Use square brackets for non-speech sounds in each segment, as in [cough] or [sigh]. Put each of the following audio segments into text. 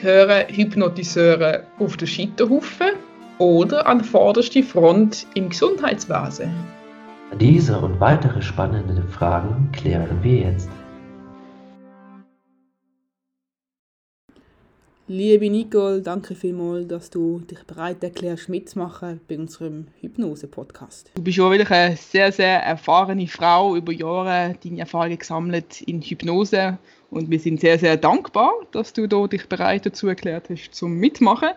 gehören Hypnotiseure auf den Scheiterhaufen oder an vorderste Front im Gesundheitswesen? Diese und weitere spannende Fragen klären wir jetzt. Liebe Nicole, danke vielmals, dass du dich bereit erklärst, mitzumachen bei unserem Hypnose-Podcast. Du bist ja wirklich eine sehr, sehr erfahrene Frau, über Jahre deine Erfahrungen gesammelt in Hypnose und wir sind sehr, sehr dankbar, dass du da dich bereit dazu erklärt hast, zum Mitmachen.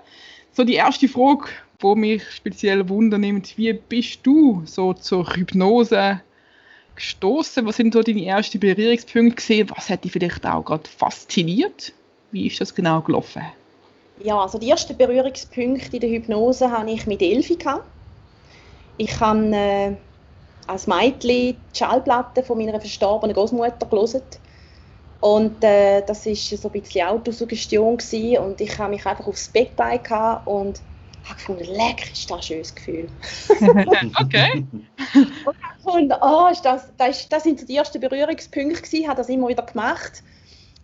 So die erste Frage, die mich speziell wundernimmt, wie bist du so zur Hypnose gestoßen? Was sind so deine ersten Berührungspunkte gesehen? Was hat dich vielleicht auch gerade fasziniert? Wie ist das genau gelaufen? Ja, also die ersten Berührungspunkte in der Hypnose hatte ich mit Elfi. Ich habe äh, als Mädchen die Schallplatte von meiner verstorbenen Großmutter gelesen. Und äh, das war so ein bisschen Autosuggestion gewesen. und ich habe mich einfach aufs Bett gelegt und habe gefunden, leck, ist das ein schönes Gefühl. [laughs] okay. [laughs] und oh, ist das, das, das sind so die ersten Berührungspunkte gewesen, habe das immer wieder gemacht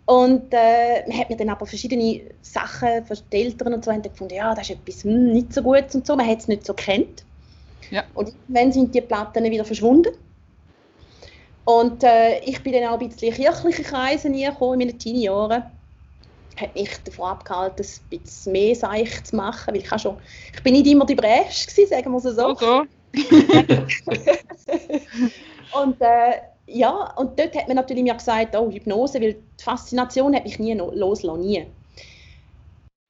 und äh, man hat mir dann aber verschiedene Sachen von den Eltern und so haben gefunden, ja, das ist etwas hm, nicht so gut und so. Man hat es nicht so kennt. Ja. Und dann sind die Platten wieder verschwunden. Und äh, ich bin dann auch ein bisschen in kirchliche Kreise gekommen in meinen Teenie-Jahren. Hat mich davon abgehalten, ein bisschen mehr Seich zu machen, weil ich schon, ich bin nicht immer die Bräsch gewesen, sagen wir es so. so. [laughs] und äh, ja, und dort hat man natürlich mir gesagt, oh, Hypnose, weil die Faszination hat mich nie loslassen, nie.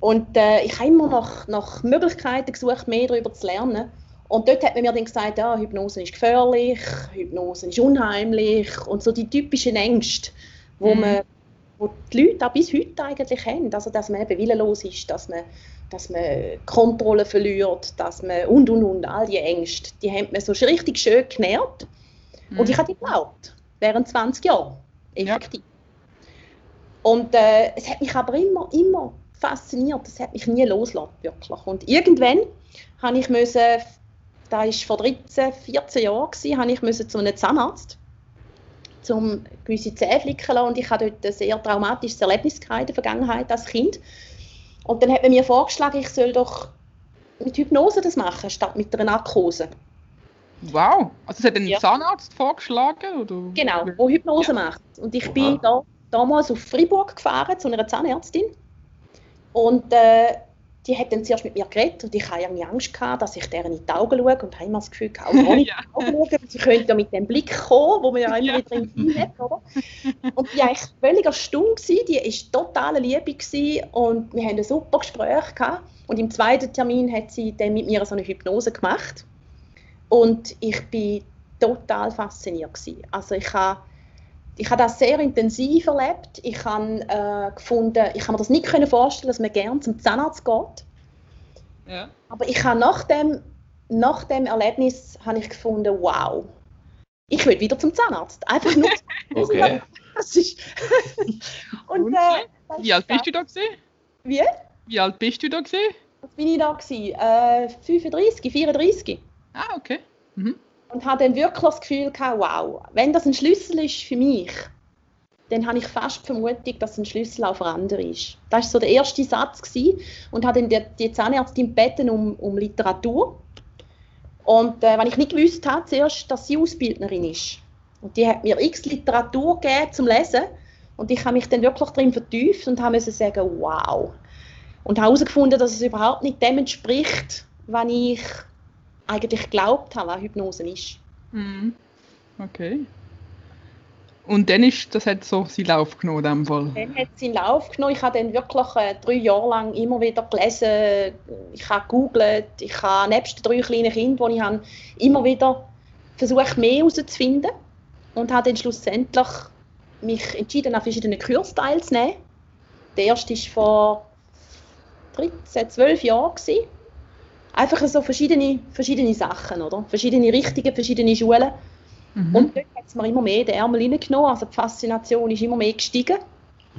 Und äh, ich habe immer nach, nach Möglichkeiten gesucht, mehr darüber zu lernen. Und dort hat man mir dann gesagt, ja, Hypnose ist gefährlich, Hypnose ist unheimlich und so die typischen Ängste, wo, mhm. man, wo die Leute auch bis heute eigentlich haben. Also, dass man eben willenlos ist, dass man, dass man Kontrolle verliert, dass man und und und, all die Ängste, die haben mir so richtig schön genährt. Mhm. Und ich habe die geglaubt, während 20 Jahren, effektiv. Ja. Und äh, es hat mich aber immer, immer fasziniert, es hat mich nie losgelassen, wirklich. Und irgendwann habe ich müssen, da war vor 13, 14 Jahren, habe ich müssen zu einem Zahnarzt um gewisse Zähne flicken lassen. und ich hatte dort ein sehr traumatisches Erlebnis in der Vergangenheit als Kind. Und dann hat man mir vorgeschlagen, ich soll doch mit Hypnose das machen, statt mit einer Narkose. Wow, also es hat ein ja. Zahnarzt vorgeschlagen? Oder? Genau, wo Hypnose ja. macht. Und ich bin da, damals auf Freiburg gefahren zu einer Zahnärztin und äh, die hat dann zuerst mit mir geredet und ich hatte irgendwie Angst gehabt, dass ich deren in die Augen schaue und habe immer das Gefühl gehabt, oh, nicht [laughs] ja. in die Augen schauen, sie könnte ja mit dem Blick kommen, wo man ja [laughs] immer ja. wieder im hat, oder? Und die war eigentlich völlig gewesen, die war total Liebe gewesen und wir haben ein super Gespräch gehabt und im zweiten Termin hat sie dann mit mir so eine Hypnose gemacht und ich bin total fasziniert gewesen. Also ich habe ich habe das sehr intensiv erlebt. Ich habe äh, gefunden, ich kann mir das nicht vorstellen, dass man gerne zum Zahnarzt geht. Ja. Aber ich habe nach dem, nach dem Erlebnis habe ich gefunden, wow, ich will wieder zum Zahnarzt. Einfach nur. [laughs] okay. Das ist [laughs] Und, äh, Wie alt bist du da gewesen? Wie? Wie alt bist du da gewesen? Was bin ich da gewesen? Äh, 35, 34. Ah, okay. Mhm. Und habe dann wirklich das Gefühl gehabt, wow, wenn das ein Schlüssel ist für mich, dann habe ich fast die Vermutung, dass ein Schlüssel auch für andere ist. Das war so der erste Satz gewesen. und habe dann die, die Zahnärztin gebeten um, um Literatur. Und äh, wenn ich nicht gewusst habe, zuerst, dass sie Ausbildnerin ist. Und die hat mir x Literatur gegeben zum Lesen. Und ich habe mich dann wirklich darin vertieft und habe sagen, wow. Und habe herausgefunden, dass es überhaupt nicht dem entspricht, was ich eigentlich geglaubt habe, was Hypnose ist. Mhm. Okay. Und dann ist, das hat so seinen Lauf genommen in dem Fall? Dann hat es seinen Lauf genommen. Ich habe dann wirklich äh, drei Jahre lang immer wieder gelesen, ich habe gegoogelt, ich habe nebst den drei kleinen Kindern, die ich habe, immer wieder versucht, mehr herauszufinden und habe dann schlussendlich mich entschieden, an verschiedenen Kursen teilzunehmen. Der erste war vor 13, 12 Jahren. Gewesen einfach so verschiedene, verschiedene Sachen, oder? Verschiedene Richtungen, verschiedene Schulen. Mhm. Und dort hat es mir immer mehr den Ärmel reingenommen, also die Faszination ist immer mehr gestiegen.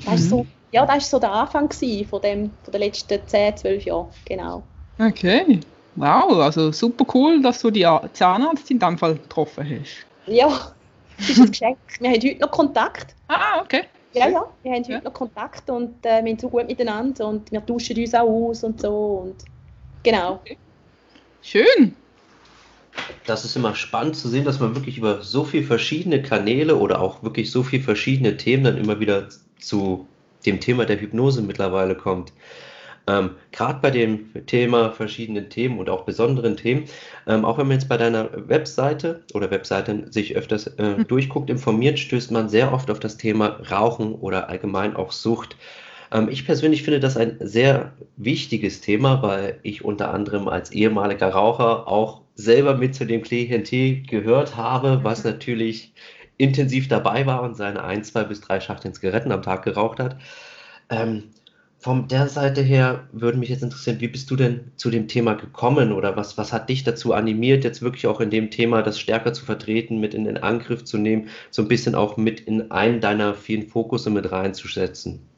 Das mhm. so, ja, das war so der Anfang von, dem, von den letzten 10, 12 Jahren, genau. Okay, wow, also super cool, dass du die Zahnarzt in dem Fall getroffen hast. Ja, das ist ein Geschenk. [laughs] Wir haben heute noch Kontakt. Ah, okay. Ja, ja, wir haben heute noch Kontakt und äh, wir sind so gut miteinander und wir tauschen uns auch aus und so. Und genau. Okay. Schön. Das ist immer spannend zu sehen, dass man wirklich über so viele verschiedene Kanäle oder auch wirklich so viele verschiedene Themen dann immer wieder zu dem Thema der Hypnose mittlerweile kommt. Ähm, Gerade bei dem Thema verschiedenen Themen und auch besonderen Themen, ähm, auch wenn man jetzt bei deiner Webseite oder Webseiten sich öfters äh, mhm. durchguckt, informiert, stößt man sehr oft auf das Thema Rauchen oder allgemein auch Sucht. Ähm, ich persönlich finde das ein sehr wichtiges Thema, weil ich unter anderem als ehemaliger Raucher auch selber mit zu dem Klientel gehört habe, was mhm. natürlich intensiv dabei war und seine ein, zwei bis drei Schachteln Zigaretten am Tag geraucht hat. Ähm, von der Seite her würde mich jetzt interessieren, wie bist du denn zu dem Thema gekommen oder was, was hat dich dazu animiert, jetzt wirklich auch in dem Thema das stärker zu vertreten, mit in den Angriff zu nehmen, so ein bisschen auch mit in einen deiner vielen Fokusse mit reinzusetzen?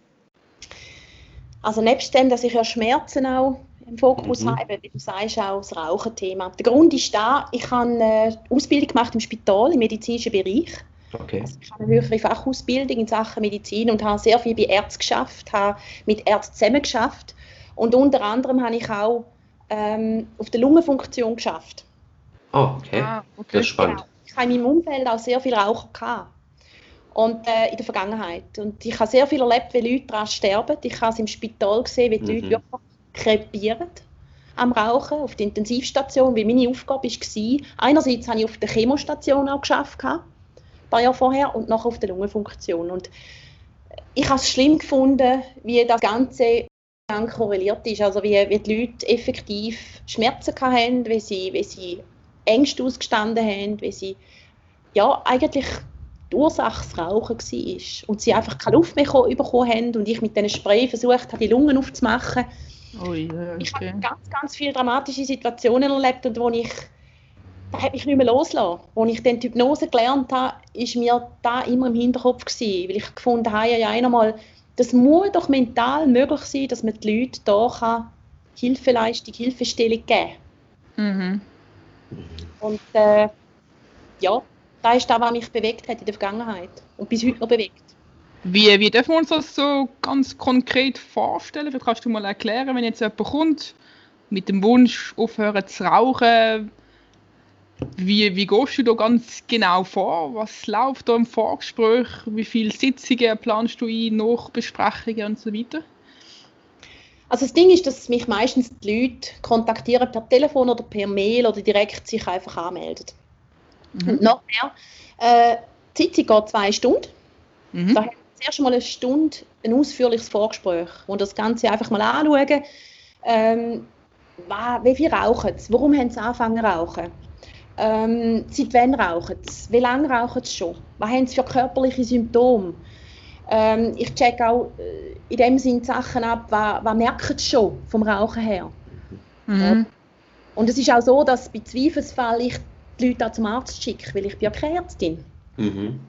Also nebst dem, dass ich ja Schmerzen auch im Fokus mhm. habe, wie du sagst, auch das Rauchenthema. Der Grund ist da, ich habe eine Ausbildung gemacht im Spital, im medizinischen Bereich. Okay. Also ich habe eine höhere Fachausbildung in Sachen Medizin und habe sehr viel bei Ärzten geschafft, habe mit Ärzten zusammen geschafft und unter anderem habe ich auch ähm, auf der Lungenfunktion geschafft. Oh, okay. Ah, okay. Das ist spannend. Genau. Ich habe in meinem Umfeld auch sehr viele Raucher gehabt. Und äh, in der Vergangenheit. Und ich habe sehr viel erlebt, wie Leute daran sterben. Ich habe es im Spital gesehen, wie die mhm. Leute wirklich krepieren am Rauchen, auf der Intensivstation, wie meine Aufgabe war. Einerseits habe ich auf der Chemostation auch geschafft, paar Jahre vorher und nachher auf der Lungenfunktion. Und ich habe es schlimm gefunden, wie das Ganze korreliert ist, also wie, wie die Leute effektiv Schmerzen hatten, wie sie, wie sie Ängste ausgestanden haben, wie sie ja eigentlich die Ursache das Rauchen war und sie einfach keine Luft mehr bekommen haben und ich mit diesen Spray versucht habe, die Lungen aufzumachen. Oh, yeah, okay. Ich habe ganz, ganz viele dramatische Situationen erlebt und wo ich das hat mich nicht mehr losgelassen. Als ich dann die Hypnose gelernt habe, war mir da immer im Hinterkopf gewesen, weil ich gefunden habe, ja einmal, das muss doch mental möglich sein, dass man die Leute da Hilfeleistung, Hilfestellung geben mhm. Und äh, ja, das ist das, was mich bewegt hat in der Vergangenheit und bis heute noch bewegt. Wie, wie dürfen wir uns das so ganz konkret vorstellen? Vielleicht kannst du mal erklären, wenn jetzt jemand kommt mit dem Wunsch, aufhören zu rauchen, wie, wie gehst du da ganz genau vor? Was läuft da im Vorgespräch? Wie viele Sitzungen planst du ein, Nachbesprechungen und so weiter? Also das Ding ist, dass mich meistens die Leute kontaktieren per Telefon oder per Mail oder direkt sich einfach anmelden. Mhm. Und nachher, äh, die Sitzung geht zwei Stunden. Mhm. Da haben wir zuerst mal eine Stunde ein ausführliches Vorgespräch, wo das Ganze einfach mal anschauen. Ähm, wie viel rauchen sie? Warum haben sie angefangen zu rauchen? Ähm, seit wann rauchen sie? Wie lange rauchen sie schon? Was haben sie für körperliche Symptome? Ähm, ich check auch äh, in dem Sinne Sachen ab, was, was merken sie schon vom Rauchen her. Mhm. Und es ist auch so, dass bei Zweifelsfall ich die Leute auch zum Arzt schicke, weil ich bin ja keine Ärztin. Mhm.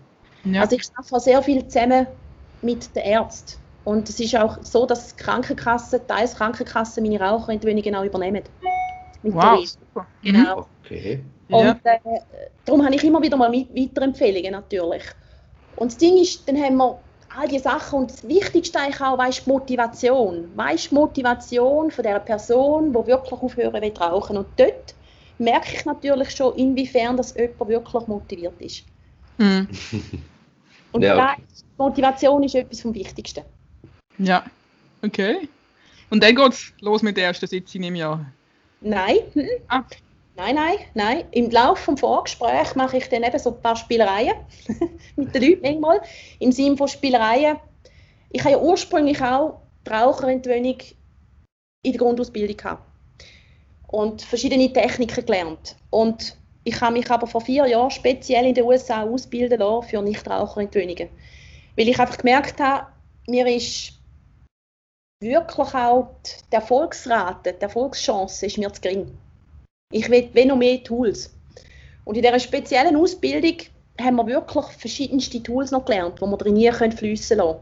Ja. Also ich arbeite sehr viel zusammen mit den Ärzten. Und es ist auch so, dass Krankenkassen, teils Krankenkassen meine Raucherentwöhnungen auch übernehmen. Mit wow, super. Genau. Okay. Und äh, darum habe ich immer wieder mal Weiterempfehlungen natürlich. Und das Ding ist, dann haben wir all diese Sachen und das Wichtigste eigentlich auch, weißt, die Motivation. Weißt die Motivation von der Person, die wirklich aufhören will rauchen. Und dort merke ich natürlich schon, inwiefern das jemand wirklich motiviert ist. Mhm. und ja, okay. Motivation ist etwas vom Wichtigsten. Ja, okay. Und dann geht es los mit der ersten Sitzung im Jahr? Nein. Ah. Nein, nein, nein. Im Laufe des Vorgesprächs mache ich dann eben so ein paar Spielereien [laughs] mit den Leuten manchmal. Im Sinne von Spielereien. Ich habe ja ursprünglich auch die Raucherentwöhnung in der Grundausbildung gehabt. Und verschiedene Techniken gelernt. Und ich habe mich aber vor vier Jahren speziell in den USA ausbilden lassen für Nichtraucherentwöhnungen. Weil ich einfach gemerkt habe, mir ist wirklich auch die Erfolgsrate, die Erfolgschance ist mir zu gering. Ich will wenn noch mehr Tools. Und in dieser speziellen Ausbildung haben wir wirklich verschiedenste Tools noch gelernt, die wir trainieren können, fließen lassen.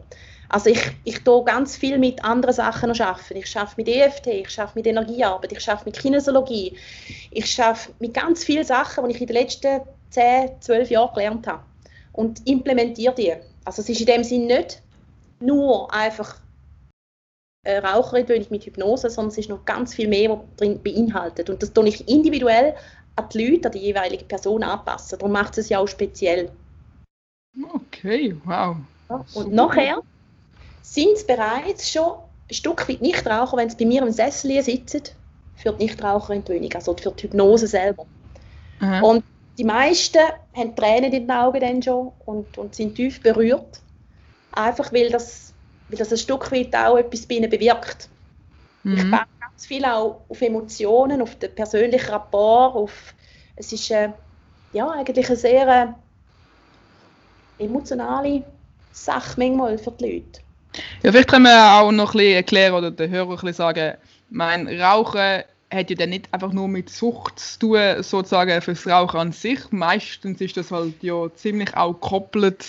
Also ich, ich tue ganz viel mit anderen Sachen noch arbeiten. Ich arbeite mit EFT, ich arbeite mit Energiearbeit, ich arbeite mit Kinesiologie. Ich arbeite mit ganz vielen Sachen, die ich in den letzten 10, 12 Jahren gelernt habe. Und implementiere die. Also es ist in dem Sinne nicht nur einfach eine Raucherentwöhnung mit Hypnose, sondern es ist noch ganz viel mehr, was drin beinhaltet. Und das tue ich individuell an die Leute, an die jeweilige Person anpassen. Darum macht es ja auch speziell. Okay, wow. Ja, und nachher sind es bereits schon ein Stück weit Nichtraucher, wenn sie bei mir im Sessel sitzen, für die Nichtraucherentwöhnung, also für die Hypnose selber. Aha. Und die meisten haben Tränen in den Augen dann schon und, und sind tief berührt. Einfach weil das, weil das ein Stück weit auch etwas bei ihnen bewirkt. Ich Mhm. baue ganz viel auch auf Emotionen, auf den persönlichen Rapport, auf, es ist äh, ja, eigentlich eine sehr äh, emotionale Sache manchmal für die Leute. Ja, vielleicht können wir auch noch ein bisschen erklären oder den Hörern ein bisschen sagen, mein Rauchen hat ja dann nicht einfach nur mit Sucht zu tun, sozusagen fürs Rauchen an sich. Meistens ist das halt ja ziemlich auch gekoppelt.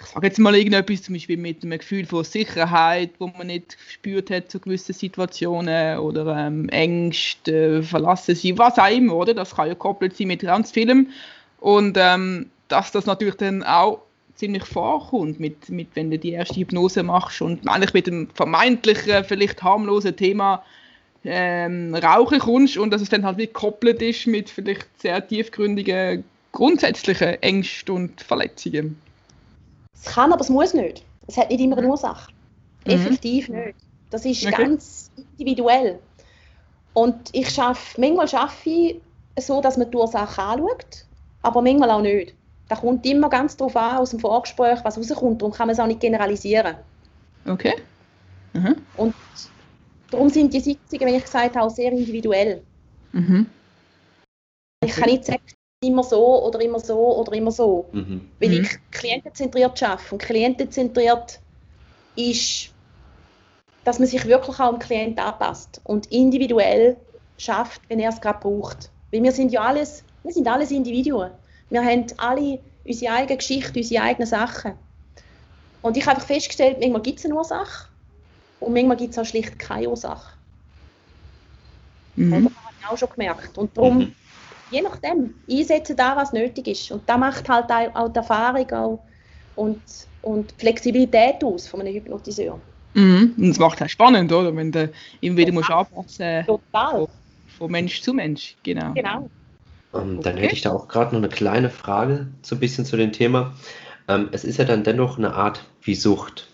Ich sage jetzt mal irgendetwas, zum Beispiel mit einem Gefühl von Sicherheit, wo man nicht gespürt hat zu gewissen Situationen oder ähm, Ängste, verlassen sein, was auch immer, oder? Das kann ja gekoppelt sein mit ganz vielem. Und ähm, dass das natürlich dann auch ziemlich vorkommt, mit, mit, wenn du die erste Hypnose machst und eigentlich mit dem vermeintlichen, vielleicht harmlosen Thema ähm, Rauchen kommst und dass es dann halt wie gekoppelt ist mit vielleicht sehr tiefgründigen, grundsätzlichen Ängsten und Verletzungen. Es kann, aber es muss nicht. Es hat nicht immer eine Ursache. Mhm. Effektiv nicht. Das ist Okay. ganz individuell. Und ich schaffe, manchmal schaffe ich es so, dass man die Ursache anschaut, aber manchmal auch nicht. Da kommt immer ganz darauf an, aus dem Vorgespräch, was rauskommt. Darum kann man es auch nicht generalisieren. Okay? Mhm. Und darum sind die Sitzungen, wie ich gesagt habe, sehr individuell. Mhm. Ich kann nicht sagen, immer so oder immer so oder immer so. Mhm. Weil Mhm. ich klientenzentriert arbeite. Und klientenzentriert ist, dass man sich wirklich auch am Klienten anpasst und individuell schafft, wenn er es gerade braucht. Weil wir sind ja alles, wir sind alles Individuen. Wir haben alle unsere eigene Geschichte, unsere eigenen Sachen. Und ich habe einfach festgestellt, manchmal gibt es eine Ursache und manchmal gibt es auch schlicht keine Ursache. Mhm. Das habe ich auch schon gemerkt. Und darum Mhm. je nachdem, einsetzen da, was nötig ist. Und da macht halt auch, auch die Erfahrung auch und, und die Flexibilität aus von einem Hypnotiseur. Mhm. Und es macht es spannend, oder? Wenn du immer wieder musst anpassen Total, von Mensch zu Mensch. Genau. genau. Ähm, Dann Okay. hätte ich da auch gerade noch eine kleine Frage so ein bisschen zu dem Thema. Ähm, es ist ja dann dennoch eine Art wie Sucht.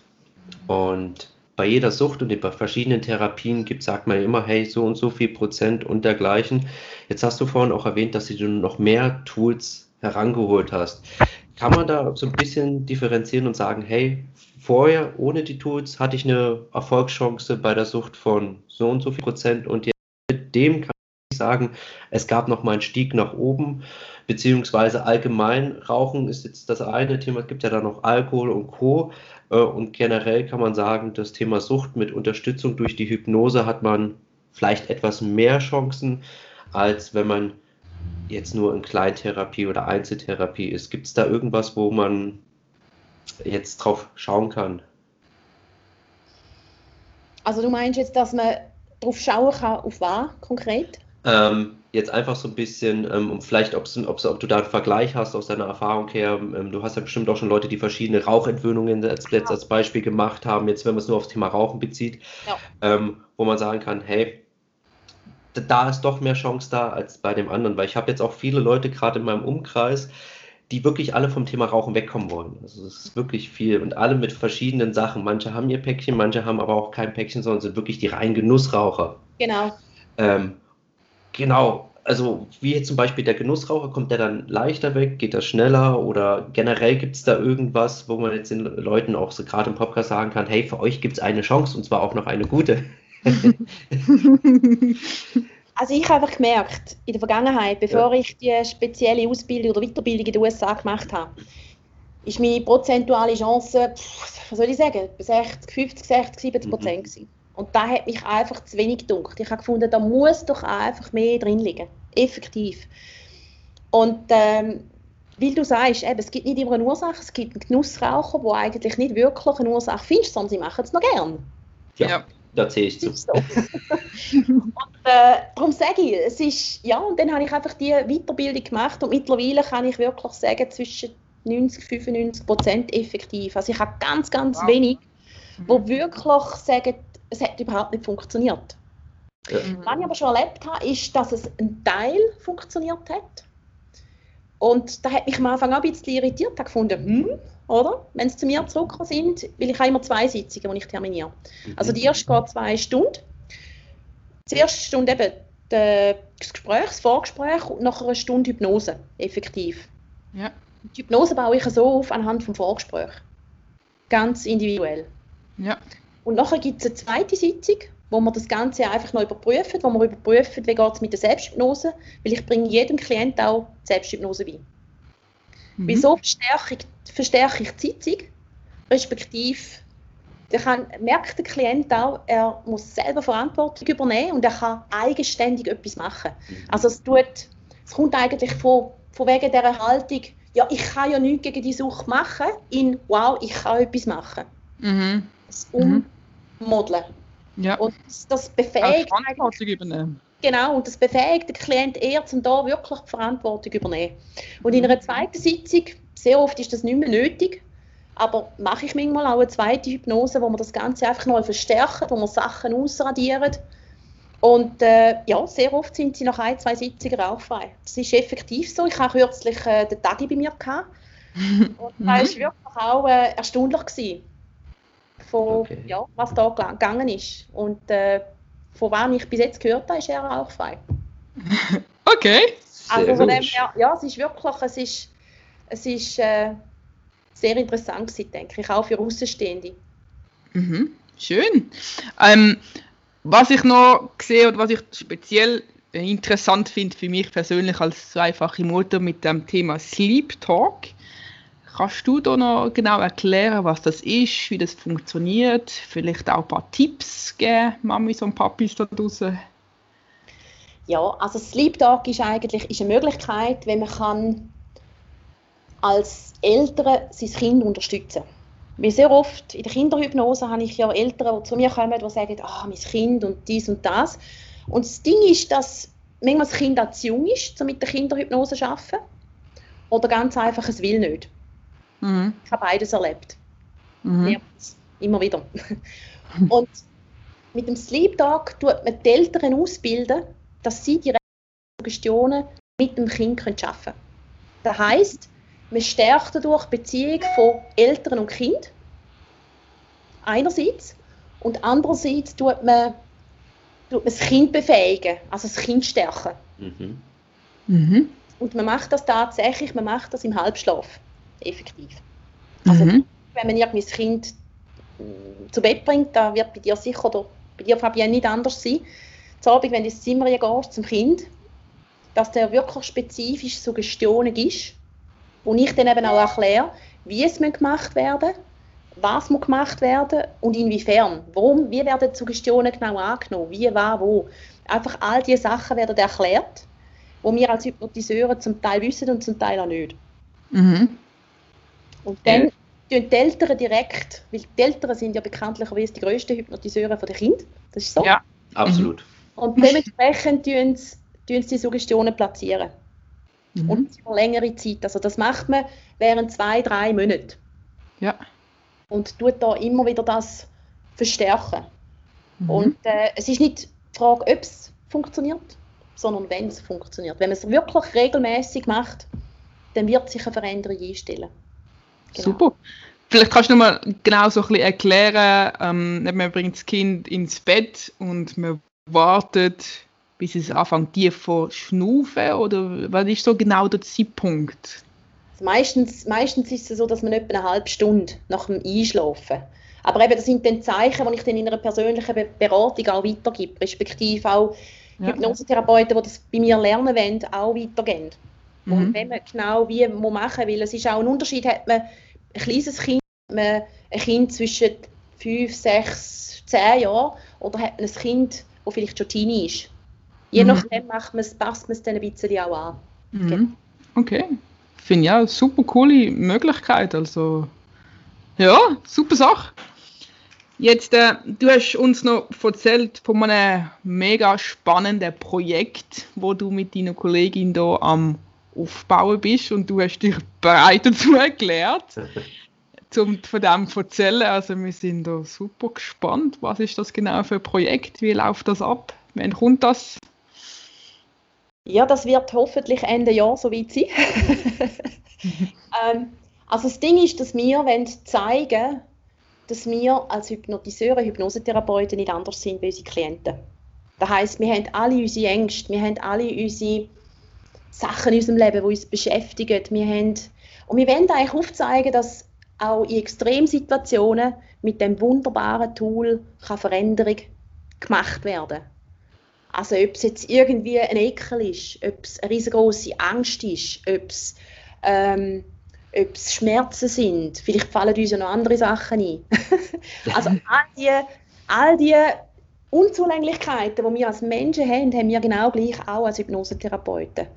Und bei jeder Sucht und bei verschiedenen Therapien gibt, sagt man immer, hey, so und so viel Prozent und dergleichen. Jetzt hast du vorhin auch erwähnt, dass du noch mehr Tools herangeholt hast. Kann man da so ein bisschen differenzieren und sagen, hey, vorher ohne die Tools hatte ich eine Erfolgschance bei der Sucht von so und so viel Prozent und jetzt mit dem kann sagen, es gab noch mal einen Stieg nach oben, beziehungsweise allgemein Rauchen ist jetzt das eine Thema, es gibt ja dann noch Alkohol und Co. Äh, Und generell kann man sagen, das Thema Sucht mit Unterstützung durch die Hypnose hat man vielleicht etwas mehr Chancen, als wenn man jetzt nur in Kleintherapie oder Einzeltherapie ist. Gibt es da irgendwas, wo man jetzt drauf schauen kann? Also du meinst jetzt, dass man darauf schauen kann, auf was konkret? Ähm, jetzt einfach so ein bisschen, ähm, um vielleicht, ob's, ob's, ob du da einen Vergleich hast aus deiner Erfahrung her. Ähm, du hast ja bestimmt auch schon Leute, die verschiedene Rauchentwöhnungen als, jetzt als Beispiel gemacht haben, jetzt wenn man es nur aufs Thema Rauchen bezieht, Ja. ähm, wo man sagen kann, hey, da- da ist doch mehr Chance da als bei dem anderen, weil ich habe jetzt auch viele Leute gerade in meinem Umkreis, die wirklich alle vom Thema Rauchen wegkommen wollen. Also es ist wirklich viel und alle mit verschiedenen Sachen. Manche haben ihr Päckchen, manche haben aber auch kein Päckchen, sondern sind wirklich die reinen Genussraucher. Genau. Ähm, genau, also wie zum Beispiel der Genussraucher, kommt der dann leichter weg, geht das schneller oder generell gibt es da irgendwas, wo man jetzt den Leuten auch so gerade im Podcast sagen kann, hey, für euch gibt es eine Chance und zwar auch noch eine gute. [laughs] Also ich habe einfach gemerkt, in der Vergangenheit, bevor ich die spezielle Ausbildung oder Weiterbildung in den USA gemacht habe, ist meine prozentuale Chance, was soll ich sagen, 60, 50, 60, 70 Prozent Mhm. Und da hat mich einfach zu wenig gedunkt. Ich habe gefunden, da muss doch einfach mehr drin liegen. Effektiv. Und ähm, weil du sagst, eben, es gibt nicht immer eine Ursache, es gibt einen Genussraucher, der eigentlich nicht wirklich eine Ursache findet, sondern sie machen es noch gern. Ja, Ja. Das ist so. und äh, darum sage ich, es ist, ja, und dann habe ich einfach die Weiterbildung gemacht und mittlerweile kann ich wirklich sagen, zwischen 90 und 95 Prozent effektiv. Also ich habe ganz, ganz Wow. wenig, wo wirklich sagen, es hat überhaupt nicht funktioniert. Ja. Was ich aber schon erlebt habe, ist, dass es ein Teil funktioniert hat. Und da hat mich am Anfang auch ein bisschen irritiert. Ich habe gefunden, hm, oder? Wenn sie zu mir zurückgekommen sind, weil ich habe immer zwei Sitzungen, die ich terminiere. Also die erste geht zwei Stunden. Die erste Stunde eben das Gespräch, das Vorgespräch und nach einer Stunde Hypnose, effektiv. Ja. Die Hypnose baue ich so auf anhand vom Vorgespräch. Ganz individuell. Ja. Und nachher gibt es eine zweite Sitzung, wo wir das Ganze einfach noch überprüfen, wo wir überprüfen, wie geht es mit der Selbsthypnose, weil ich bringe jedem Klient auch die Selbsthypnose bei. Mhm. Wieso verstärke ich, verstärke ich die Sitzung? Respektive, der kann, merkt der Klient auch, er muss selber Verantwortung übernehmen und er kann eigenständig etwas machen. Also es, tut, es kommt eigentlich von, von wegen dieser Haltung, ja, ich kann ja nichts gegen die Sucht machen, in wow, ich kann etwas machen. Mhm. Das Mhm. Ummodeln. Ja. Und das, das Auch befähigt eigentlich Verantwortung übernehmen. Genau, und das befähigt den Klient eher, um da wirklich die Verantwortung zu übernehmen. Und in einer zweiten Sitzung, sehr oft ist das nicht mehr nötig, aber mache ich manchmal auch eine zweite Hypnose, wo wir das Ganze einfach noch verstärken, wo wir Sachen ausradieren. Und äh, ja, sehr oft sind sie nach ein, zwei Sitzungen rauchfrei. Das ist effektiv so. Ich habe kürzlich äh, den Tagi bei mir gehabt. [laughs] Und das war wirklich auch äh, erstaunlich gewesen, von, Okay. ja, was da gegangen ist. Und äh, von was ich bis jetzt gehört habe, ist er rauchfrei. [laughs] Okay. Sehr Also von dem her, ja, es ist wirklich, es ist, es ist äh, sehr interessant gewesen, denke ich, auch für Außenstehende. Mhm. Schön. Ähm, was ich noch sehe und was ich speziell äh, interessant finde für mich persönlich als zweifache Mutter mit dem Thema Sleep Talk. Kannst du da noch genau erklären, was das ist, wie das funktioniert? Vielleicht auch ein paar Tipps geben, Mamis und Papis da draußen? Ja, also Sleep Talk ist eigentlich ist eine Möglichkeit, wenn man kann als Eltern sein Kind unterstützen. Weil sehr oft in der Kinderhypnose habe ich ja Eltern, die zu mir kommen, die sagen, ah, mein Kind und dies und das. Und das Ding ist, dass manchmal das Kind auch zu jung ist, um mit der Kinderhypnose zu arbeiten. Oder ganz einfach, es will nicht. Mhm. Ich habe beides erlebt. Mhm. mehrmals, immer wieder. [laughs] Und mit dem Sleep Talk tut man die Eltern ausbilden, dass sie die Suggestionen mit dem Kind können arbeiten können. Das heisst, man stärkt dadurch die Beziehung von Eltern und Kind einerseits und andererseits tut man, tut man das Kind befähigen, also das Kind stärken. Mhm. Mhm. Und man macht das tatsächlich, man macht das im Halbschlaf, effektiv. Also Mhm. wenn man irgendwie das Kind zu Bett bringt, da wird bei dir sicher oder bei dir Fabienne nicht anders sein. Zu Abend, wenn du ins Zimmer gehst zum Kind, dass der wirklich spezifisch Suggestionen gibt, wo ich dann eben auch erkläre, wie es gemacht werden, was muss gemacht werden und inwiefern. Warum, wie werden die Suggestionen genau angenommen, wie, was, wo. Einfach all diese Sachen werden erklärt, wo wir als Hypnotiseure zum Teil wissen und zum Teil auch nicht. Mhm. Und dann tun die Eltern direkt, weil die Eltern sind ja bekanntlicherweise die grössten Hypnotiseure der Kind. Das ist so. Ja. Absolut. Und dementsprechend tun sie, tun sie die Suggestionen platzieren. Mhm. Und über längere Zeit. Also das macht man während zwei, drei Monaten. Ja. Und tut da immer wieder das verstärken. Mhm. Und äh, es ist nicht die Frage, ob es funktioniert, sondern wenn es funktioniert. Wenn man es wirklich regelmäßig macht, dann wird sich eine Veränderung einstellen. Genau. Super. Vielleicht kannst du noch mal genau so ein bisschen erklären, ähm, man bringt das Kind ins Bett und man wartet, bis es anfängt tief zu schnaufen oder was ist so genau der Zeitpunkt? Also meistens, meistens ist es so, dass man etwa eine halbe Stunde nach dem Einschlafen. Aber eben, das sind dann Zeichen, die ich dann in einer persönlichen Be Beratung auch weitergebe, respektive auch Ja. Hypnosetherapeuten, die das bei mir lernen wollen, auch weitergeben. Mhm. Und wenn man genau wie muss machen will, es ist auch ein Unterschied, hat man ein kleines Kind, hat man ein Kind zwischen 5, 6, 10 Jahren oder hat man ein Kind, das vielleicht schon Teenie ist. Je Mhm. nachdem macht man es, passt man es dann ein bisschen auch an. Mhm. Okay. Finde ja super coole Möglichkeit. Also ja, super Sache. Jetzt, äh, du hast uns noch erzählt von einem mega spannenden Projekt, wo du mit deiner Kollegin da am Aufbauen bist und du hast dich bereit dazu erklärt. [laughs] zum von dem zu erzählen. Also wir sind da super gespannt. Was ist das genau für ein Projekt? Wie läuft das ab? Wann kommt das? Ja, das wird hoffentlich Ende Jahr so weit sein. [laughs] ähm, also das Ding ist, dass wir zeigen wollen, dass wir als Hypnotiseure, Hypnosetherapeuten nicht anders sind wie unsere Klienten. Das heisst, wir haben alle unsere Ängste, wir haben alle unsere Sachen in unserem Leben, die uns beschäftigen. Wir haben, und wir wollen eigentlich aufzeigen, dass auch in Extremsituationen mit dem wunderbaren Tool kann Veränderung gemacht werden Also ob es jetzt irgendwie ein Ekel ist, ob es eine riesengroße Angst ist, ob es, ähm, ob es Schmerzen sind, vielleicht fallen uns ja noch andere Sachen ein. [laughs] also all die, all die Unzulänglichkeiten, die wir als Menschen haben, haben wir genau gleich auch als Hypnosetherapeuten.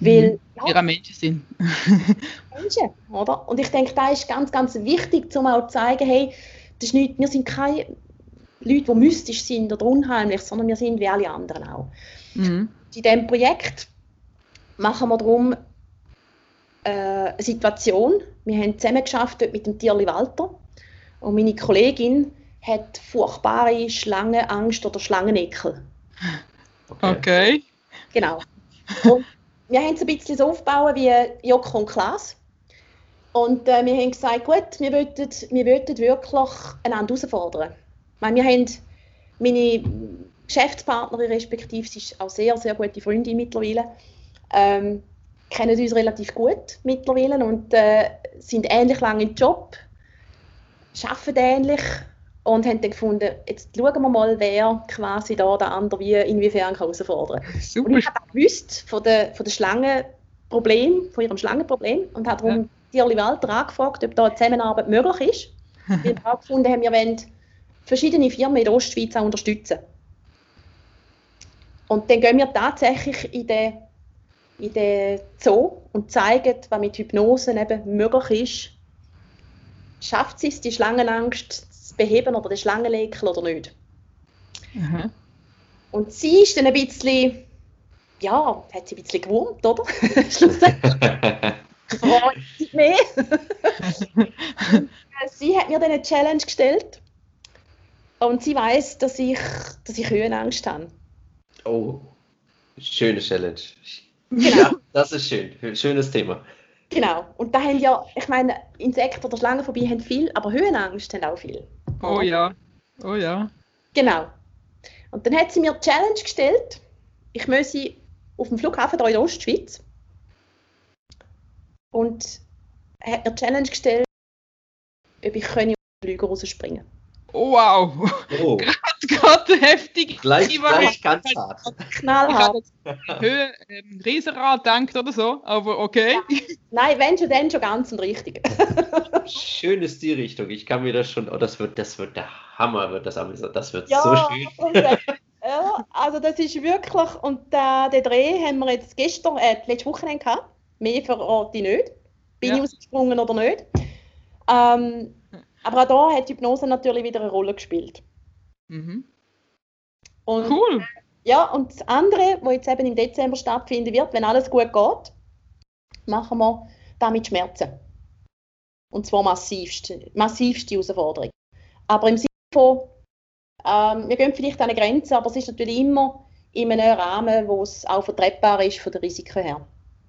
Weil, ja, wir Menschen sind. [laughs] Menschen, oder? Und ich denke, da ist ganz, ganz wichtig, um auch zu zeigen, hey, das ist nicht, wir sind keine Leute, die mystisch sind oder unheimlich, sondern wir sind wie alle anderen auch. Mhm. In diesem Projekt machen wir darum äh, eine Situation. Wir haben zusammen geschafft mit dem Tierli Walter und meine Kollegin hat furchtbare Schlangenangst oder Schlangenekel. [laughs] Okay. okay. Genau. Und wir haben es ein bisschen so aufgebaut wie Joko und Klaas. Und äh, wir haben gesagt, gut, wir wollten, wir wirklich einander herausfordern. Ich meine, wir haben meine Geschäftspartnerin, respektive sie ist auch sehr, sehr gute Freundin mittlerweile, ähm, kennen uns relativ gut mittlerweile und äh, sind ähnlich lange im Job, arbeiten ähnlich und haben dann gefunden, jetzt schauen wir mal, wer quasi da der andere wie inwiefern herausfordern kann. [laughs] Super. Und ich habe gewusst von der, von der Schlangenproblem, von ihrem Schlangenproblem und habe darum ja. Tierli Walter angefragt, ob da eine Zusammenarbeit möglich ist. [laughs] wir haben gefunden, haben, wir wollen verschiedene Firmen in der Ostschweiz auch unterstützen. Und dann gehen wir tatsächlich in den, in den Zoo und zeigen, was mit Hypnose eben möglich ist. Schafft es, die Schlangenangst beheben oder den Schlangenlekel oder nicht. Mhm. Und sie ist dann ein bisschen, ja, hat sie ein bisschen gewurmt, oder? [laughs] Schlussendlich. Freut mehr. [laughs] sie hat mir dann eine Challenge gestellt und sie weiß, dass ich, dass ich Höhenangst habe. Oh, schöne Challenge. Genau. Ja, [laughs] das ist schön. Schönes Thema. Genau. Und da haben ja, ich meine, Insekten oder Schlangen vorbei haben viel, aber Höhenangst haben auch viel. Oh ja, oh ja. Genau. Und dann hat sie mir die Challenge gestellt, ich müsse auf dem Flughafen hier in der Ostschweiz. Und hat mir die Challenge gestellt, ob ich aus dem Flüger rausspringen Oh, wow! Oh. [laughs] Gerade heftig. Gleich, gleich ganz hart. Knallhart. Höhe, ähm, Riesenrad denkt oder so, aber okay. Ja. Nein, wenn schon, dann schon ganz und richtig. [laughs] Schöne Stilrichtung. Ich kann mir das schon, oh, das wird, das wird der Hammer, wird das Das wird ja, so schön. [laughs] ja, also das ist wirklich, und äh, den Dreh haben wir jetzt gestern, äh, letzte Woche gehabt. Mehr verrate ich nicht. Bin ja. ich ausgesprungen oder nicht. Ähm, aber auch da hat Hypnose natürlich wieder eine Rolle gespielt. Mhm. Und, cool. Ja, und das andere, was jetzt eben im Dezember stattfinden wird, wenn alles gut geht, machen wir damit Schmerzen. Und zwar massivste, massivste Herausforderung. Aber im Sinne von, ähm, wir gehen vielleicht an eine Grenze, aber es ist natürlich immer in einem Rahmen, wo es auch vertretbar ist von den Risiken her.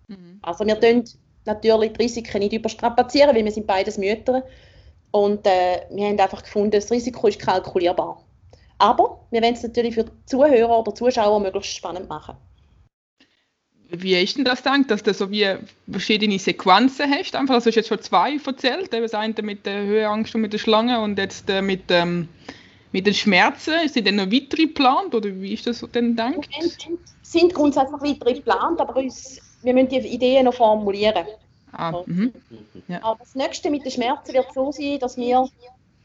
Mhm. Also wir tun natürlich die Risiken nicht überstrapazieren, weil wir sind beides Mütter. Und äh, wir haben einfach gefunden, das Risiko ist kalkulierbar. Aber wir wollen es natürlich für die Zuhörer oder Zuschauer möglichst spannend machen. Wie ist denn das gedacht, dass du so wie verschiedene Sequenzen hast? Einfach, also hast du jetzt schon zwei erzählt, das eine mit der Höheangst und mit der Schlange und jetzt äh, mit, ähm, mit den Schmerzen. Sind denn noch weitere geplant oder wie ist das denn gedacht? Wir sind grundsätzlich weitere geplant, aber uns, wir müssen die Ideen noch formulieren. Ah, mhm. ja. Aber das nächste mit den Schmerzen wird so sein, dass wir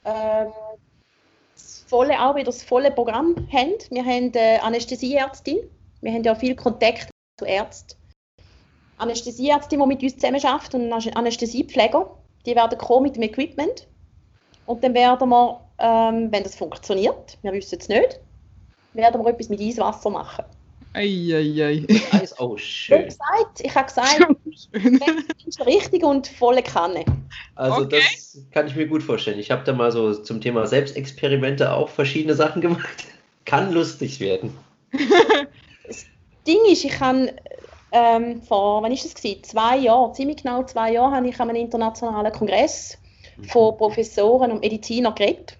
äh, das volle, auch wieder das volle Programm haben. Wir haben eine Anästhesieärztin, wir haben ja viel Kontakt zu Ärzten. Anästhesieärztin, die mit uns zusammen arbeitet und Anästhesiepfleger, die werden kommen mit dem Equipment. Und dann werden wir, ähm, wenn das funktioniert, wir wissen es nicht, werden wir etwas mit Eiswasser machen. Eieiei. Eis, oh, schön. Ich, gesagt, ich habe gesagt, richtig und volle Kanne. Also Okay. das kann ich mir gut vorstellen. Ich habe da mal so zum Thema Selbstexperimente auch verschiedene Sachen gemacht. [laughs] Kann lustig werden. [laughs] Ding ist, ich habe ähm, vor, wann ist das gewesen? Zwei Jahren, ziemlich genau zwei Jahre, habe ich an einem internationalen Kongress von Professoren und Medizinern geredet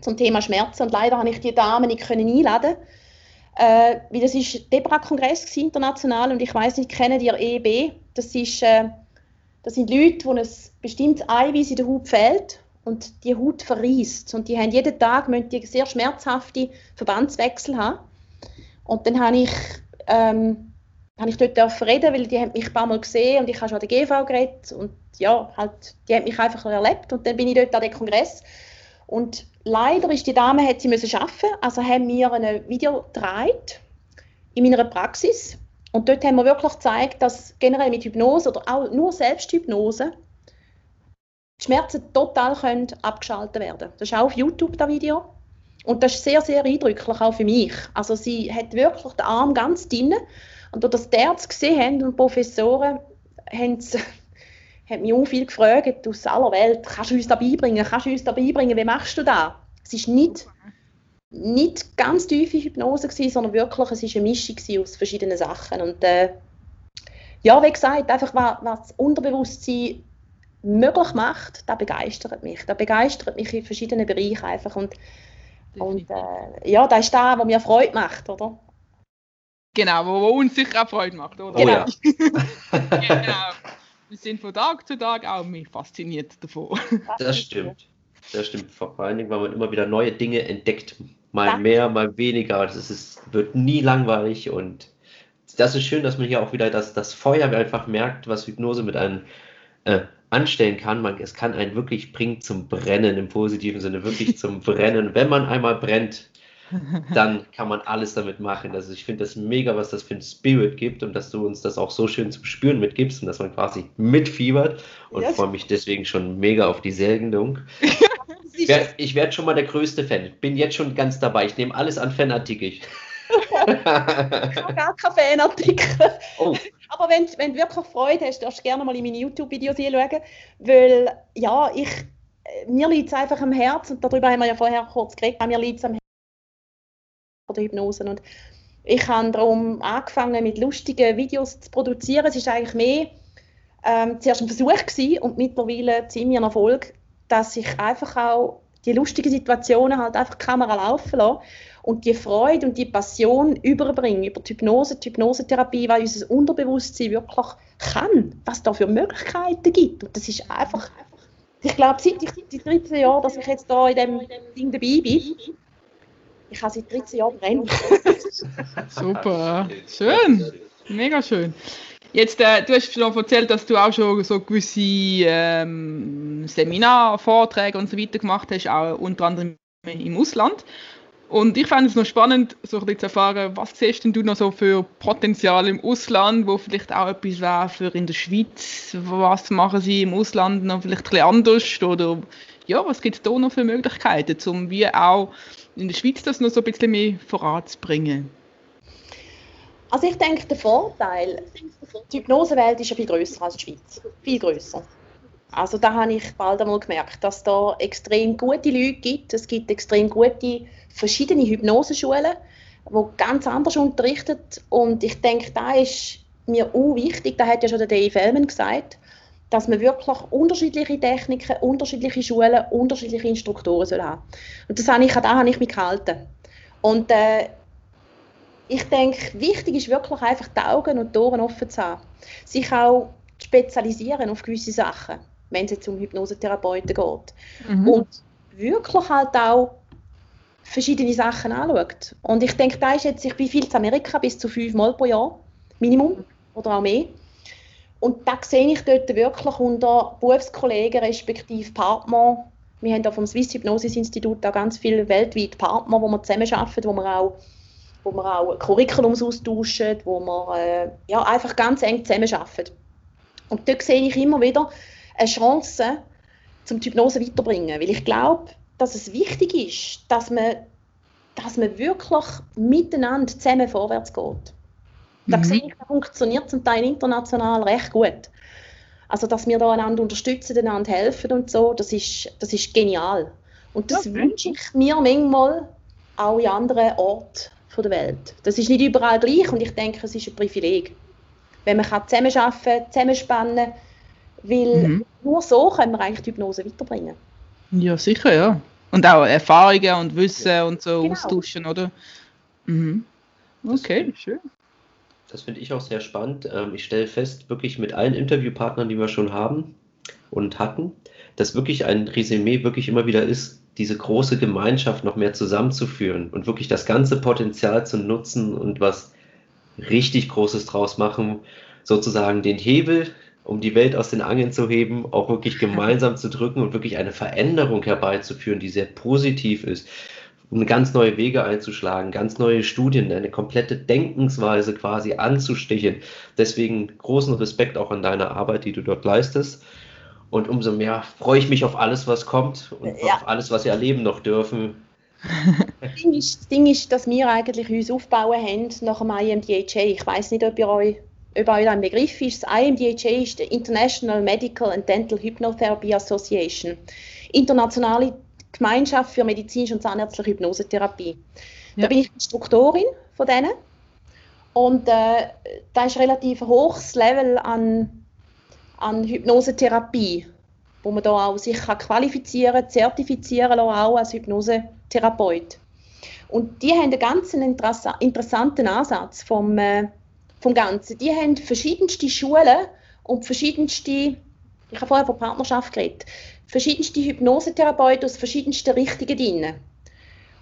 zum Thema Schmerzen und leider habe ich die Damen nicht können einladen, äh, weil das ist Debra-Kongress international und ich weiß nicht, kennen ihr EB? Das ist, äh, das sind Leute, die ein bestimmtes Eiweiß in der Haut fehlt und die Haut verreist und die haben jeden Tag müssen die sehr schmerzhafte Verbandswechsel haben. Und dann habe ich ähm, habe ich dort reden, weil die haben mich ein paar Mal gesehen und ich habe schon an der GV geredet. Und ja, halt, die haben mich einfach erlebt. Und dann bin ich dort an den Kongress. Und leider ist die Dame, hat sie müssen arbeiten, also haben wir ein Video gedreht in meiner Praxis und dort haben wir wirklich gezeigt, dass generell mit Hypnose oder auch nur Selbsthypnose die Schmerzen total können abgeschaltet werden. Das ist auch auf YouTube das Video und das ist sehr, sehr eindrücklich auch für mich. Also sie hat wirklich den Arm ganz drin und durch das die Ärzte gesehen haben und die Professoren, haben sie hat mich auch viel gefragt aus aller Welt, kannst du uns da beibringen, kannst du uns da beibringen, wie machst du das? Es ist nicht, nicht ganz tiefe Hypnose gewesen, sondern wirklich, es ist eine Mischung aus verschiedenen Sachen und äh, ja, wie gesagt, einfach was, was das Unterbewusstsein möglich macht, das begeistert mich. Das begeistert mich in verschiedenen Bereichen einfach und, und äh, ja, das ist das, was mir Freude macht, oder? Genau, wo, wo uns sicher auch Freude macht, oder? Oh ja. [laughs] genau. Wir sind von Tag zu Tag auch mehr fasziniert davon. Das stimmt. Das stimmt. Vor allen Dingen, weil man immer wieder neue Dinge entdeckt. Mal Ja. mehr, mal weniger. Das ist, wird nie langweilig und das ist schön, dass man hier auch wieder das, das Feuer einfach merkt, was Hypnose mit einem äh, anstellen kann. Man, es kann einen wirklich bringen zum Brennen im positiven Sinne, wirklich zum Brennen. Wenn man einmal brennt, dann kann man alles damit machen. Also ich finde das mega, was das für ein Spirit gibt und dass du uns das auch so schön zum Spüren mitgibst und dass man quasi mitfiebert und Ja. freue mich deswegen schon mega auf die Sendung. Ich werde werd schon mal der größte Fan. Bin jetzt schon ganz dabei. Ich nehme alles an Fanartikel. Gar keinen Fanartikel. oh, Aber wenn, wenn du wirklich Freude hast, darfst du gerne mal in meine YouTube-Videos hinschauen. Weil, ja, ich, äh, mir liegt es einfach am Herzen, und darüber haben wir ja vorher kurz geredet, mir liegt es am Von der. Und ich habe darum angefangen, mit lustigen Videos zu produzieren. Es ist eigentlich mehr ähm, zuerst ein Versuch gewesen und mittlerweile ziemlich ein Erfolg, dass ich einfach auch die lustigen Situationen halt einfach die Kamera laufen lasse und die Freude und die Passion überbringen über die Hypnose, die Hypnosetherapie, weil unser Unterbewusstsein wirklich kann, was da für Möglichkeiten gibt. Und das ist einfach, ich glaube, seit ich die 13 Jahre, dass ich jetzt da in dem Ding dabei bin, ich habe seit 13 Jahren brennt. [laughs] Super, schön, mega schön. Jetzt, äh, du hast schon erzählt, dass du auch schon so gewisse ähm, Seminarvorträge und so weiter gemacht hast, auch unter anderem im Ausland. Und ich fand es noch spannend, so ein bisschen zu erfahren, was siehst denn du noch so für Potenzial im Ausland, wo vielleicht auch etwas wäre für in der Schweiz? Was machen sie im Ausland noch vielleicht ein bisschen anders? Oder ja, was gibt es da noch für Möglichkeiten, um wie auch in der Schweiz das noch so ein bisschen mehr voranzubringen? Also ich denke, der Vorteil, die Hypnosewelt ist ja viel grösser als die Schweiz. Viel grösser. Also da habe ich bald einmal gemerkt, dass da extrem gute Leute gibt. Es gibt extrem gute verschiedene Hypnoseschulen, die ganz anders unterrichten. Und ich denke, da ist mir auch wichtig, da hat ja schon der Dave Ellman gesagt, dass man wirklich unterschiedliche Techniken, unterschiedliche Schulen, unterschiedliche Instruktoren soll haben. Und das habe ich, an da habe ich mich gehalten. Und äh, ich denke, wichtig ist wirklich einfach die Augen und die Ohren offen zu haben. Sich auch spezialisieren auf gewisse Sachen, wenn es jetzt um Hypnosetherapeuten geht. Mhm. Und wirklich halt auch verschiedene Sachen anschaut. Und ich denke, da ist jetzt, ich bin viel zu Amerika, bis zu fünfmal pro Jahr, Minimum, oder auch mehr. Und da sehe ich dort wirklich unter Berufskollegen respektive Partner. Wir haben da vom Swiss Hypnosis Institut auch ganz viele weltweit Partner, wo wir zusammenarbeiten, wo wir auch wo wir auch Curriculums austauschen, wo wir äh, ja, einfach ganz eng zusammenarbeiten. Und dort sehe ich immer wieder eine Chance, zum die Hypnose weiterbringen. Weil ich glaube, dass es wichtig ist, dass man, dass man wirklich miteinander zusammen vorwärts geht. Da Mhm. sehe ich, das funktioniert zum Teil international recht gut. Also, dass wir da einander unterstützen, einander helfen und so, das ist, das ist genial. Und das Okay. wünsche ich mir manchmal auch in anderen Orten der Welt. Das ist nicht überall gleich und ich denke, es ist ein Privileg. Wenn man kann zusammenarbeiten kann, zusammenspannen weil Mhm. nur so können wir eigentlich die Hypnose weiterbringen. Ja, sicher, ja. Und auch Erfahrungen und Wissen und so Genau. austauschen, oder? Mhm. Okay, schön. Das finde ich auch sehr spannend. Ähm, ich stelle fest, wirklich mit allen Interviewpartnern, die wir schon haben und hatten, dass wirklich ein Resümee wirklich immer wieder ist, diese große Gemeinschaft noch mehr zusammenzuführen und wirklich das ganze Potenzial zu nutzen und was richtig Großes draus machen, sozusagen den Hebel, um die Welt aus den Angeln zu heben, auch wirklich [laughs] gemeinsam zu drücken und wirklich eine Veränderung herbeizuführen, die sehr positiv ist um ganz neue Wege einzuschlagen, ganz neue Studien, eine komplette Denkensweise quasi anzusticheln. Deswegen großen Respekt auch an deine Arbeit, die du dort leistest. Und umso mehr freue ich mich auf alles, was kommt und Ja. auf alles, was wir erleben noch dürfen. Das Ding ist, das Ding ist, dass wir eigentlich uns aufbauen haben nach dem IMDHA. Ich weiß nicht, ob ihr euch ob euch ein Begriff ist. Das IMDHA ist der International Medical and Dental Hypnotherapy Association. Internationale Gemeinschaft für medizinische und zahnärztliche Hypnosetherapie. Ja. Da bin ich Instruktorin von denen. Und äh, da ist relativ ein hohes Level an, an Hypnosetherapie, wo man da auch sich kann qualifizieren, zertifizieren lassen, auch als Hypnosetherapeut. Und die haben einen ganz interessa interessanten Ansatz vom, äh, vom Ganzen. Die haben verschiedenste Schulen und verschiedenste, ich habe vorher von Partnerschaft geredet, verschiedenste Hypnosetherapeuten aus verschiedensten Richtungen drin.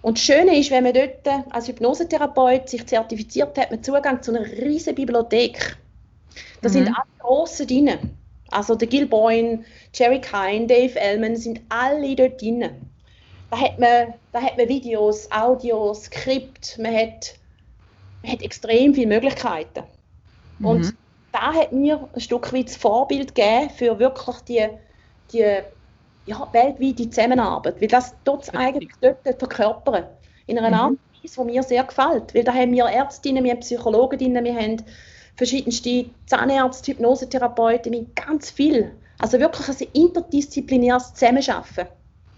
Und das Schöne ist, wenn man dort als Hypnosetherapeut sich zertifiziert hat, hat man Zugang zu einer riesen Bibliothek. Da sind Mhm. alle Grossen drin. Also der Gil Boyne, Jerry Kine, Dave Ellman sind alle dort drin. Da hat man, da hat man Videos, Audios, Skript, man hat, man hat extrem viele Möglichkeiten. Und Mhm. da hat mir ein Stück weit das Vorbild gegeben für wirklich die, die ja, weltweite Zusammenarbeit. Weil das es eigentlich dort verkörpern. In einer Mhm. Art und Weise, die mir sehr gefällt. Weil da haben wir Ärztinnen, wir haben Psychologen drin, wir haben verschiedenste Zahnärzte, Hypnosetherapeuten, wir haben ganz viel. Also wirklich ein interdisziplinäres Zusammenarbeiten.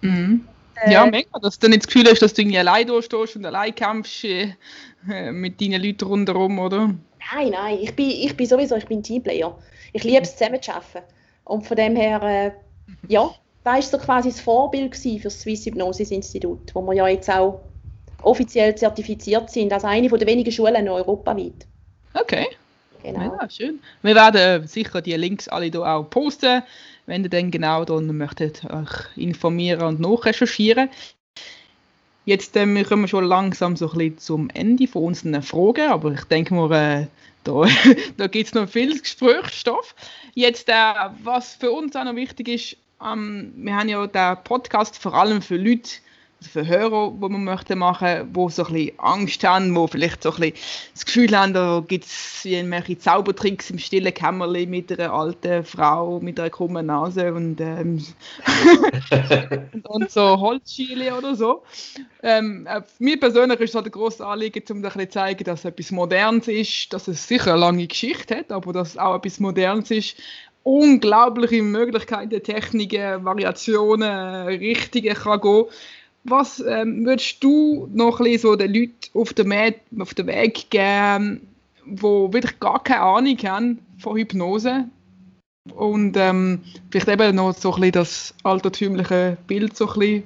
Mhm. Äh, Ja, mega, dass du nicht das Gefühl hast, dass du irgendwie allein da stehst und allein kämpfst äh, äh, mit deinen Leuten rundherum, oder? Nein, nein, ich bin, ich bin sowieso ich bin Teamplayer. Ich liebe es, zusammenzuarbeiten. Und von dem her, äh, ja, [laughs] da war so quasi das Vorbild für das Swiss Hypnosis Institut, wo wir ja jetzt auch offiziell zertifiziert sind, als eine der wenigen Schulen europaweit. Okay. Genau. Ja, schön. Wir werden sicher die Links alle hier auch posten, wenn ihr dann genau dann möchtet euch informieren und nachrecherchieren. Jetzt ähm, wir kommen schon langsam so ein bisschen zum Ende von unseren Fragen, aber ich denke mal, äh, da, [laughs] da gibt es noch viel Gesprächsstoff. Jetzt, äh, was für uns auch noch wichtig ist, ähm, wir haben ja den Podcast vor allem für Leute, also für Hörer, die wir möchten machen, die so ein bisschen Angst haben, die vielleicht so ein bisschen das Gefühl haben, da gibt es irgendwelche Zaubertricks im stillen Kämmerlein mit einer alten Frau mit einer krummen Nase und, ähm, und, [laughs] und so Holzschiele oder so. Ähm, äh, mich persönlich ist es halt ein grosses Anliegen, um ein bisschen zu zeigen, dass es etwas Modernes ist, dass es sicher eine lange Geschichte hat, aber dass es auch etwas Modernes ist. Unglaubliche Möglichkeiten, Techniken, Variationen, Richtungen kann gehen. Was ähm, würdest du noch ein so den Leuten auf den, auf den Weg geben, die wirklich gar keine Ahnung haben von Hypnose und ähm, vielleicht eben noch so ein das altertümliche Bild so ein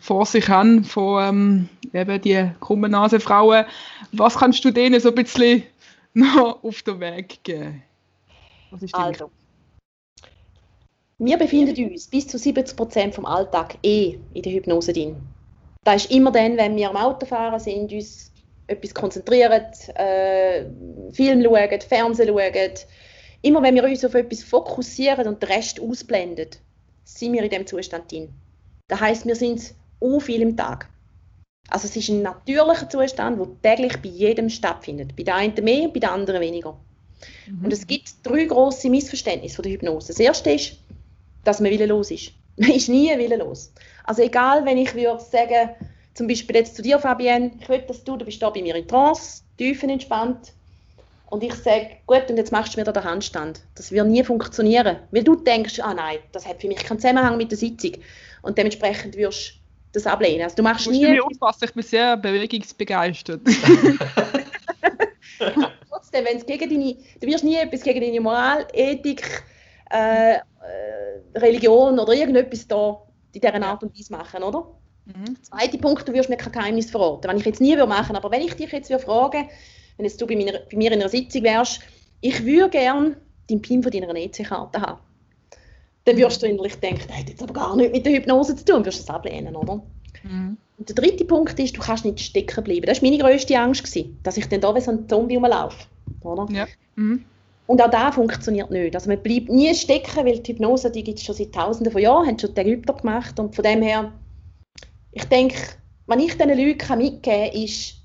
vor sich haben von ähm, eben die krummen Nasenfrauen. Was kannst du denen so ein bisschen [laughs] noch auf den Weg geben? Also, wir befinden uns bis zu 70 Prozent vom Alltag eh in der Hypnose drin. Das ist immer dann, wenn wir am Autofahren sind, uns etwas konzentrieren, äh, Film schauen, Fernsehen schauen. Immer wenn wir uns auf etwas fokussieren und den Rest ausblenden, sind wir in dem Zustand drin. Das heißt, wir sind auch viel im Tag. Also es ist ein natürlicher Zustand, der täglich bei jedem stattfindet. Bei der einen mehr, bei der anderen weniger. Mhm. Und es gibt drei große Missverständnisse von der Hypnose. Das erste ist, dass man willenlos ist. [laughs] Man ist nie willenlos. Also egal, wenn ich würde sagen, zum Beispiel jetzt zu dir, Fabienne, ich will, dass du, du bist da bei mir in Trance, tiefenentspannt, Und ich sage, gut, und jetzt machst du mir da den Handstand. Das wird nie funktionieren. Weil du denkst, ah nein, das hat für mich keinen Zusammenhang mit der Sitzung. Und dementsprechend wirst du das ablehnen. Also du machst Du musst nie... mir aufpassen, ich bin sehr bewegungsbegeistert. [laughs] Trotzdem, wenn es gegen deine... Du wirst nie etwas gegen deine Moral, Ethik, äh, Religion oder irgendetwas da in dieser Art und Weise machen, oder? Mhm. Zweiter Punkt, du wirst mir kein Geheimnis verraten, wenn ich jetzt nie würde machen, aber wenn ich dich jetzt würde fragen, wenn jetzt du bei, meiner, bei mir in einer Sitzung wärst, ich würde gerne den PIN von deiner EC-Karte haben, dann würdest du innerlich denken, das hat jetzt aber gar nichts mit der Hypnose zu tun, wirst du es ablehnen, oder? Mhm. Und der dritte Punkt ist, du kannst nicht stecken bleiben. Das war meine grösste Angst, gewesen, dass ich dann da wie so ein Zombie rumlaufe, oder? Ja. Mhm. Und auch das funktioniert nicht. Also man bleibt nie stecken, weil die Hypnose, die gibt es schon seit tausenden von Jahren, haben schon Ägypter gemacht und von dem her, ich denke, was ich diesen Leuten kann mitgeben kann, ist,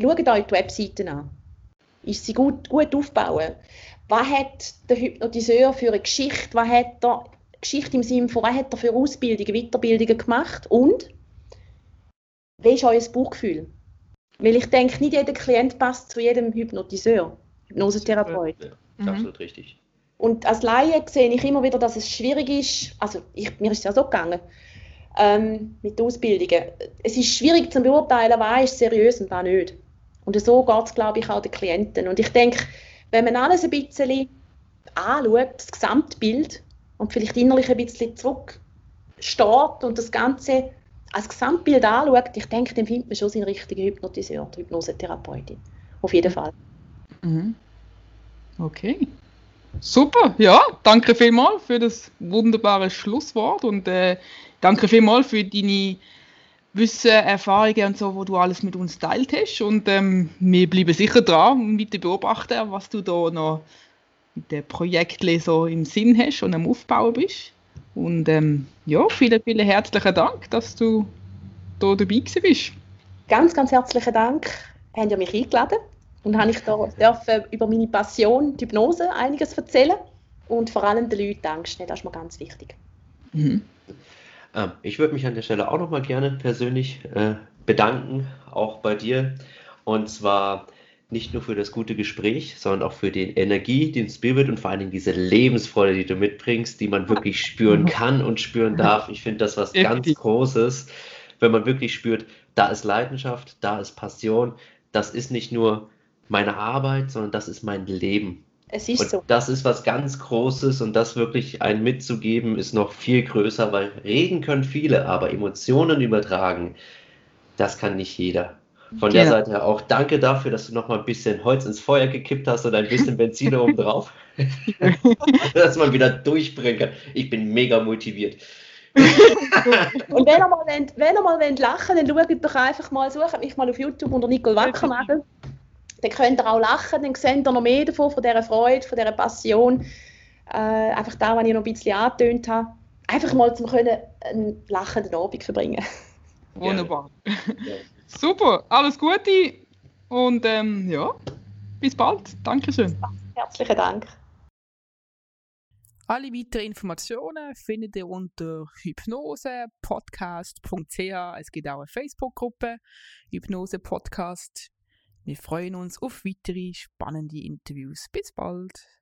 schaut euch die Webseiten an. Ist sie gut, gut aufbauen? Was hat der Hypnotiseur für eine Geschichte? Was hat er, Geschichte im Sinne von, was hat er für Ausbildungen, Weiterbildungen gemacht? Und, wie ist euer Bauchgefühl? Weil ich denke, nicht jeder Klient passt zu jedem Hypnotiseur, Hypnosetherapeut. Ja, Mhm. absolut richtig. Und als Laie sehe ich immer wieder, dass es schwierig ist, also ich, mir ist es ja so gegangen, ähm, mit den Ausbildungen. Es ist schwierig zu beurteilen, was ist seriös und was nicht. Und so geht es, glaube ich, auch den Klienten. Und ich denke, wenn man alles ein bisschen anschaut, das Gesamtbild, und vielleicht innerlich ein bisschen zurücksteht und das Ganze als Gesamtbild anschaut, ich denke, dann findet man schon seinen richtigen Hypnotiseur, die Hypnosetherapeutin. Auf jeden Fall. Mhm. Okay. Super, ja, danke vielmals für das wunderbare Schlusswort und äh, danke vielmals für deine Wissen, Erfahrungen und so, wo du alles mit uns teilt hast. Und ähm, wir bleiben sicher dran und mit dir beobachten, was du da noch mit den Projekten so im Sinn hast und am Aufbauen bist. Und ähm, ja, vielen, vielen herzlichen Dank, dass du da dabei bist. Ganz, ganz herzlichen Dank. Haben ihr mich eingeladen und habe ich da dürfen über meine Passion, die Hypnose, einiges erzählen und vor allem den Leuten Angst nehmen. Das ist mir ganz wichtig. Mhm. Ähm, ich würde mich an der Stelle auch nochmal gerne persönlich äh, bedanken, auch bei dir. Und zwar nicht nur für das gute Gespräch, sondern auch für die Energie, den Spirit und vor allen Dingen diese Lebensfreude, die du mitbringst, die man wirklich spüren [laughs] kann und spüren darf. Ich finde das was ganz. Großes, wenn man wirklich spürt, da ist Leidenschaft, da ist Passion, das ist nicht nur meine Arbeit, sondern das ist mein Leben. Es ist Und so. das ist was ganz Großes und das wirklich einen mitzugeben, ist noch viel größer, weil reden können viele, aber Emotionen übertragen, das kann nicht jeder. Von der Genau. Seite her auch danke dafür, dass du noch mal ein bisschen Holz ins Feuer gekippt hast und ein bisschen Benzin oben drauf, [laughs] dass man wieder durchbringen kann. Ich bin mega motiviert. [laughs] Und wenn ihr mal, wollt, wenn ihr mal wollt lachen dann schaut doch einfach mal, sucht mich mal auf YouTube unter Nicole Wackernagel. Dann könnt ihr auch lachen, dann seht ihr noch mehr davon, von dieser Freude, von dieser Passion. Äh, einfach da, was ich noch ein bisschen angetönt habe. Einfach mal zum können einen lachenden Abend verbringen. [laughs] Wunderbar. [laughs] Super, alles Gute und ähm, ja, bis bald. Dankeschön. Herzlichen Dank. Alle weiteren Informationen findet ihr unter hypnosepodcast.ch. Es gibt auch eine Facebook-Gruppe, Hypnose Podcast. Wir freuen uns auf weitere spannende Interviews. Bis bald.